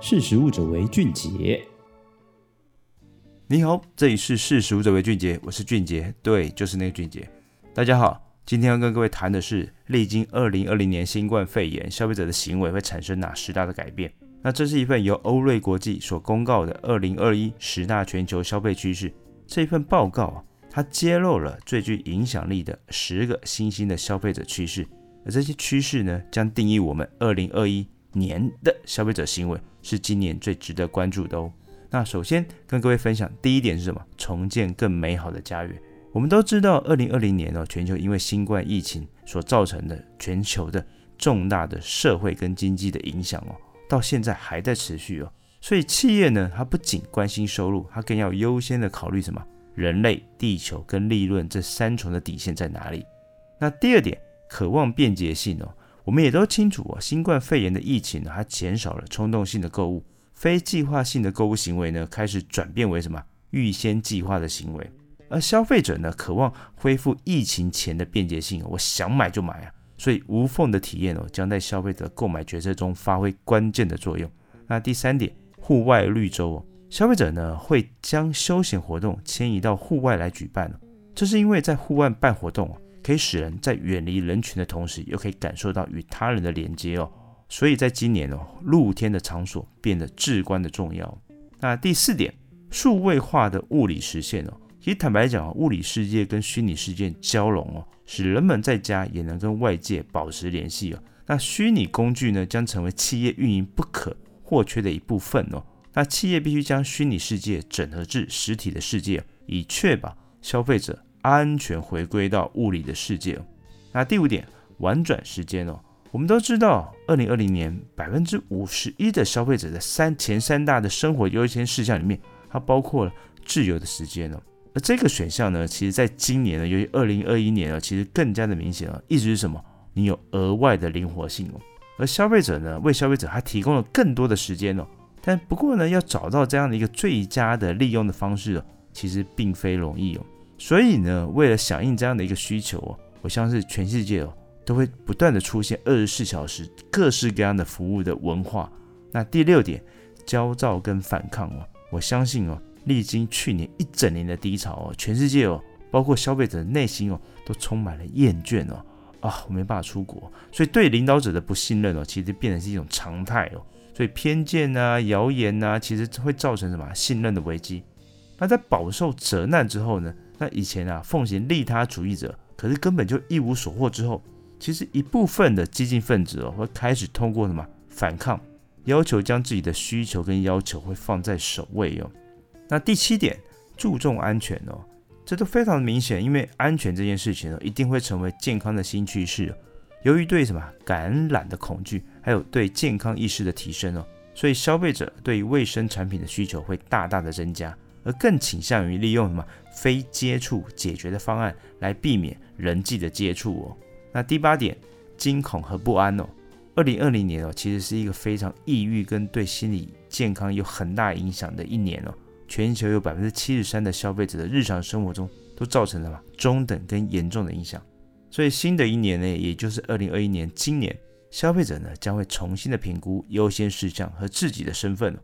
识食物者为俊杰。你好，这里是识食物者为俊杰，我是俊杰，对，就是那个俊杰。大家好，今天要跟各位谈的是，历经二零二零年新冠肺炎，消费者的行为会产生哪十大的改变？那这是一份由欧瑞国际所公告的二零二一十大全球消费趋势。这一份报告啊，它揭露了最具影响力的十个新兴的消费者趋势，而这些趋势呢，将定义我们二零二一年的消费者行为是今年最值得关注的哦。那首先跟各位分享第一点是什么？重建更美好的家园。我们都知道，二零二零年哦，全球因为新冠疫情所造成的全球的重大的社会跟经济的影响哦，到现在还在持续哦。所以企业呢，它不仅关心收入，它更要优先的考虑什么？人类、地球跟利润这三重的底线在哪里？那第二点，渴望便捷性哦。我们也都清楚啊，新冠肺炎的疫情呢，它减少了冲动性的购物，非计划性的购物行为呢，开始转变为什么？预先计划的行为。而消费者呢，渴望恢复疫情前的便捷性，我想买就买啊，所以无缝的体验哦，将在消费者购买决策中发挥关键的作用。那第三点，户外绿洲哦，消费者呢会将休闲活动迁移到户外来举办，这是因为在户外办活动。可以使人在远离人群的同时，又可以感受到与他人的连接哦。所以在今年哦，露天的场所变得至关的重要。那第四点，数位化的物理实现哦。其实坦白讲，物理世界跟虚拟世界交融哦，使人们在家也能跟外界保持联系哦。那虚拟工具呢，将成为企业运营不可或缺的一部分哦。那企业必须将虚拟世界整合至实体的世界，以确保消费者。安全回归到物理的世界。那第五点，玩转时间哦。我们都知道，二零二零年百分之五十一的消费者的三前三大的生活优先事项里面，它包括了自由的时间哦。而这个选项呢，其实在今年呢，由于二零二一年呢，其实更加的明显啊。意思是什么？你有额外的灵活性哦。而消费者呢，为消费者还提供了更多的时间哦。但不过呢，要找到这样的一个最佳的利用的方式哦，其实并非容易哦。所以呢，为了响应这样的一个需求哦，我相信全世界哦都会不断的出现二十四小时各式各样的服务的文化。那第六点，焦躁跟反抗哦，我相信哦，历经去年一整年的低潮哦，全世界哦，包括消费者的内心哦，都充满了厌倦哦，啊，我没办法出国，所以对领导者的不信任哦，其实变成是一种常态哦，所以偏见啊、谣言啊，其实会造成什么信任的危机。那在饱受责难之后呢？那以前啊，奉行利他主义者，可是根本就一无所获。之后，其实一部分的激进分子哦，会开始通过什么反抗，要求将自己的需求跟要求会放在首位哦。那第七点，注重安全哦，这都非常的明显，因为安全这件事情呢，一定会成为健康的新趋势。由于对什么感染的恐惧，还有对健康意识的提升哦，所以消费者对于卫生产品的需求会大大的增加。而更倾向于利用什么非接触解决的方案来避免人际的接触哦。那第八点，惊恐和不安哦。二零二零年哦，其实是一个非常抑郁跟对心理健康有很大影响的一年哦。全球有百分之七十三的消费者的日常生活中都造成了嘛中等跟严重的影响。所以新的一年呢，也就是二零二一年，今年消费者呢将会重新的评估优先事项和自己的身份，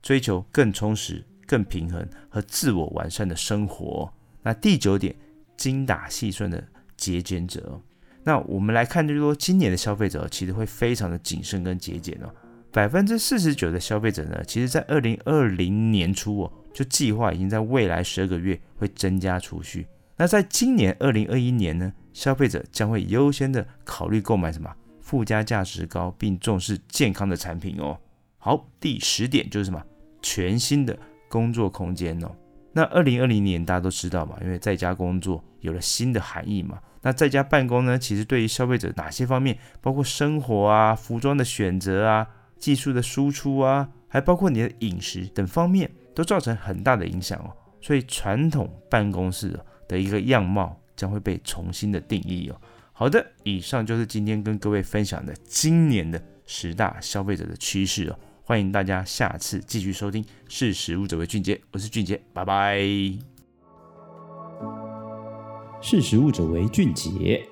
追求更充实。更平衡和自我完善的生活。那第九点，精打细算的节俭者。那我们来看，就是说今年的消费者其实会非常的谨慎跟节俭哦。百分之四十九的消费者呢，其实在二零二零年初哦，就计划已经在未来十二个月会增加储蓄。那在今年二零二一年呢，消费者将会优先的考虑购买什么附加价值高并重视健康的产品哦。好，第十点就是什么全新的。工作空间哦，那二零二零年大家都知道嘛，因为在家工作有了新的含义嘛。那在家办公呢，其实对于消费者哪些方面，包括生活啊、服装的选择啊、技术的输出啊，还包括你的饮食等方面，都造成很大的影响哦。所以传统办公室的一个样貌将会被重新的定义哦。好的，以上就是今天跟各位分享的今年的十大消费者的趋势哦。欢迎大家下次继续收听，识时务者为俊杰，我是俊杰，拜拜。识时务者为俊杰。